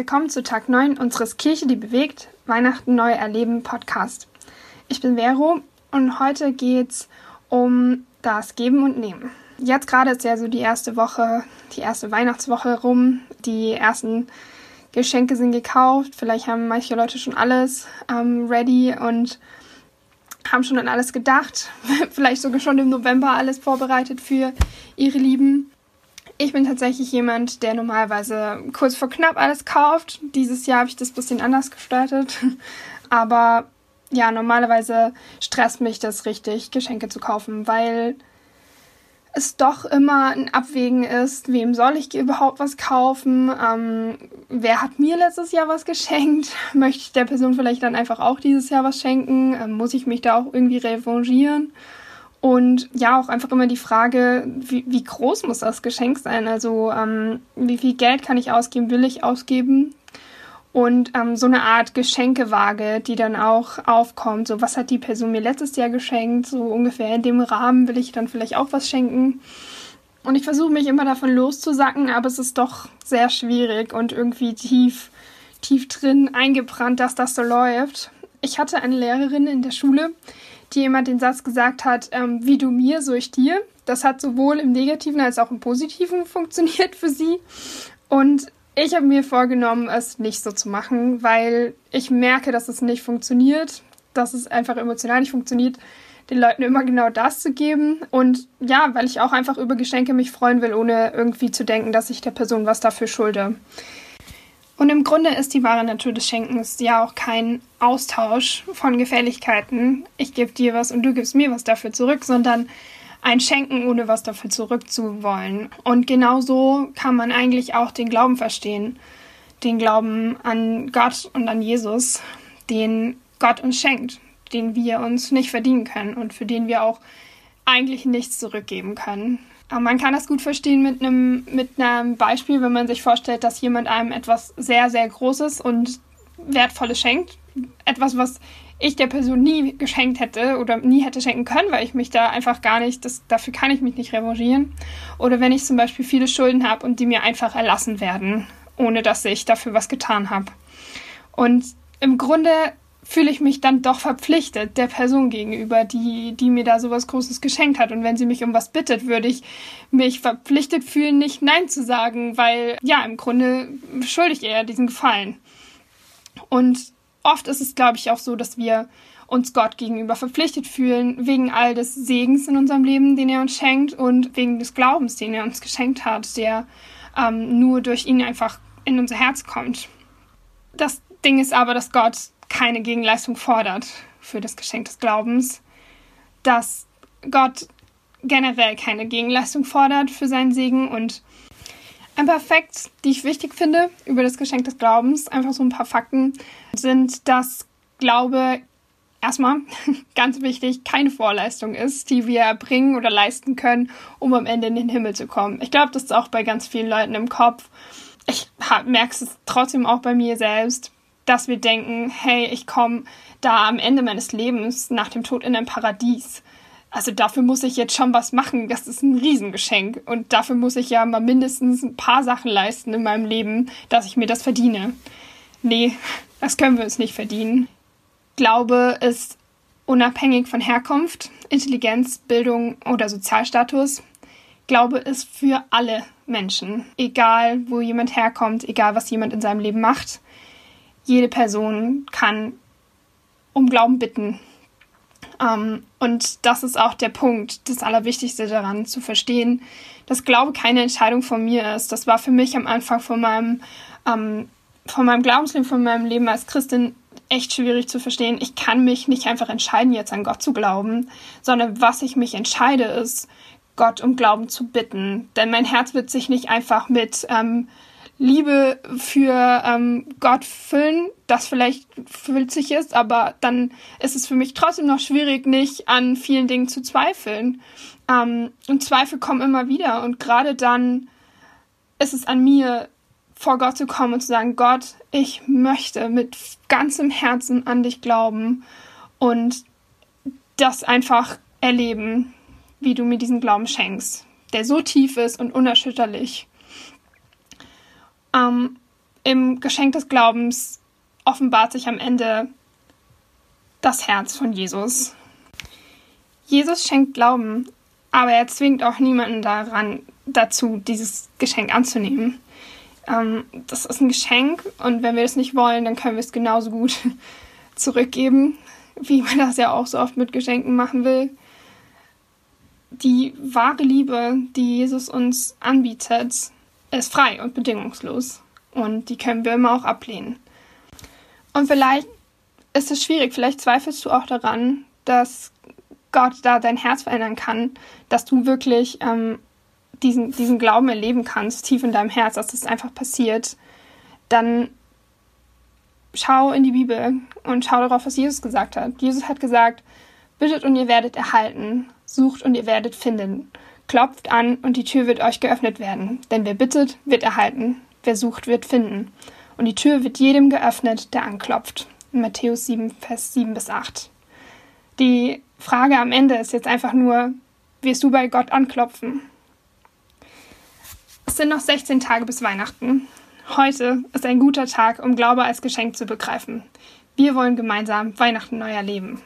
Willkommen zu Tag 9 unseres Kirche, die bewegt, Weihnachten neu erleben Podcast. Ich bin Vero und heute geht's um das Geben und Nehmen. Jetzt gerade ist ja so die erste Woche, die erste Weihnachtswoche rum. Die ersten Geschenke sind gekauft. Vielleicht haben manche Leute schon alles ähm, ready und haben schon an alles gedacht. Vielleicht sogar schon im November alles vorbereitet für ihre Lieben. Ich bin tatsächlich jemand, der normalerweise kurz vor knapp alles kauft. Dieses Jahr habe ich das ein bisschen anders gestaltet. Aber ja, normalerweise stresst mich das richtig, Geschenke zu kaufen, weil es doch immer ein Abwägen ist, wem soll ich überhaupt was kaufen, ähm, wer hat mir letztes Jahr was geschenkt, möchte ich der Person vielleicht dann einfach auch dieses Jahr was schenken, ähm, muss ich mich da auch irgendwie revanchieren und ja, auch einfach immer die Frage, wie, wie groß muss das Geschenk sein? Also ähm, wie viel Geld kann ich ausgeben, will ich ausgeben? Und ähm, so eine Art Geschenkewaage, die dann auch aufkommt. So, was hat die Person mir letztes Jahr geschenkt? So ungefähr in dem Rahmen will ich dann vielleicht auch was schenken. Und ich versuche mich immer davon loszusacken, aber es ist doch sehr schwierig und irgendwie tief, tief drin eingebrannt, dass das so läuft. Ich hatte eine Lehrerin in der Schule, die immer den Satz gesagt hat, ähm, wie du mir, so ich dir. Das hat sowohl im Negativen als auch im Positiven funktioniert für sie. Und ich habe mir vorgenommen, es nicht so zu machen, weil ich merke, dass es nicht funktioniert, dass es einfach emotional nicht funktioniert, den Leuten immer genau das zu geben. Und ja, weil ich auch einfach über Geschenke mich freuen will, ohne irgendwie zu denken, dass ich der Person was dafür schulde. Und im Grunde ist die wahre Natur des Schenkens ja auch kein Austausch von Gefälligkeiten. Ich gebe dir was und du gibst mir was dafür zurück, sondern ein Schenken, ohne was dafür zurückzuwollen. Und genauso kann man eigentlich auch den Glauben verstehen. Den Glauben an Gott und an Jesus, den Gott uns schenkt, den wir uns nicht verdienen können und für den wir auch eigentlich nichts zurückgeben können. Man kann das gut verstehen mit einem, mit einem Beispiel, wenn man sich vorstellt, dass jemand einem etwas sehr, sehr Großes und Wertvolles schenkt. Etwas, was ich der Person nie geschenkt hätte oder nie hätte schenken können, weil ich mich da einfach gar nicht, das, dafür kann ich mich nicht revanchieren. Oder wenn ich zum Beispiel viele Schulden habe und die mir einfach erlassen werden, ohne dass ich dafür was getan habe. Und im Grunde fühle ich mich dann doch verpflichtet der Person gegenüber, die, die mir da sowas Großes geschenkt hat. Und wenn sie mich um was bittet, würde ich mich verpflichtet fühlen, nicht Nein zu sagen, weil ja, im Grunde schuldig ihr diesen Gefallen. Und oft ist es, glaube ich, auch so, dass wir uns Gott gegenüber verpflichtet fühlen, wegen all des Segens in unserem Leben, den er uns schenkt und wegen des Glaubens, den er uns geschenkt hat, der ähm, nur durch ihn einfach in unser Herz kommt. Das Ding ist aber, dass Gott keine Gegenleistung fordert für das Geschenk des Glaubens, dass Gott generell keine Gegenleistung fordert für seinen Segen und ein paar Facts, die ich wichtig finde über das Geschenk des Glaubens, einfach so ein paar Fakten, sind, dass Glaube erstmal ganz wichtig keine Vorleistung ist, die wir erbringen oder leisten können, um am Ende in den Himmel zu kommen. Ich glaube, das ist auch bei ganz vielen Leuten im Kopf. Ich merke es trotzdem auch bei mir selbst dass wir denken, hey, ich komme da am Ende meines Lebens nach dem Tod in ein Paradies. Also dafür muss ich jetzt schon was machen. Das ist ein Riesengeschenk. Und dafür muss ich ja mal mindestens ein paar Sachen leisten in meinem Leben, dass ich mir das verdiene. Nee, das können wir uns nicht verdienen. Glaube ist unabhängig von Herkunft, Intelligenz, Bildung oder Sozialstatus. Glaube ist für alle Menschen, egal wo jemand herkommt, egal was jemand in seinem Leben macht jede Person kann um Glauben bitten. Ähm, und das ist auch der Punkt, das Allerwichtigste daran zu verstehen, dass Glaube keine Entscheidung von mir ist. Das war für mich am Anfang von meinem, ähm, von meinem Glaubensleben, von meinem Leben als Christin echt schwierig zu verstehen. Ich kann mich nicht einfach entscheiden, jetzt an Gott zu glauben, sondern was ich mich entscheide, ist, Gott um Glauben zu bitten. Denn mein Herz wird sich nicht einfach mit ähm, Liebe für ähm, Gott füllen, das vielleicht sich ist, aber dann ist es für mich trotzdem noch schwierig, nicht an vielen Dingen zu zweifeln. Ähm, und Zweifel kommen immer wieder und gerade dann ist es an mir, vor Gott zu kommen und zu sagen, Gott, ich möchte mit ganzem Herzen an dich glauben und das einfach erleben, wie du mir diesen Glauben schenkst, der so tief ist und unerschütterlich. Ähm, im Geschenk des Glaubens offenbart sich am Ende das Herz von Jesus. Jesus schenkt Glauben, aber er zwingt auch niemanden daran, dazu, dieses Geschenk anzunehmen. Ähm, das ist ein Geschenk und wenn wir es nicht wollen, dann können wir es genauso gut zurückgeben, wie man das ja auch so oft mit Geschenken machen will. Die wahre Liebe, die Jesus uns anbietet, ist frei und bedingungslos. Und die können wir immer auch ablehnen. Und vielleicht ist es schwierig, vielleicht zweifelst du auch daran, dass Gott da dein Herz verändern kann, dass du wirklich ähm, diesen, diesen Glauben erleben kannst, tief in deinem Herz, dass das einfach passiert, dann schau in die Bibel und schau darauf, was Jesus gesagt hat. Jesus hat gesagt, bittet und ihr werdet erhalten, sucht und ihr werdet finden, klopft an und die Tür wird euch geöffnet werden. Denn wer bittet, wird erhalten, wer sucht, wird finden. Und die Tür wird jedem geöffnet, der anklopft. In Matthäus 7, Vers 7 bis 8. Die Frage am Ende ist jetzt einfach nur, wirst du bei Gott anklopfen? Es sind noch 16 Tage bis Weihnachten. Heute ist ein guter Tag, um Glaube als Geschenk zu begreifen. Wir wollen gemeinsam Weihnachten neu erleben.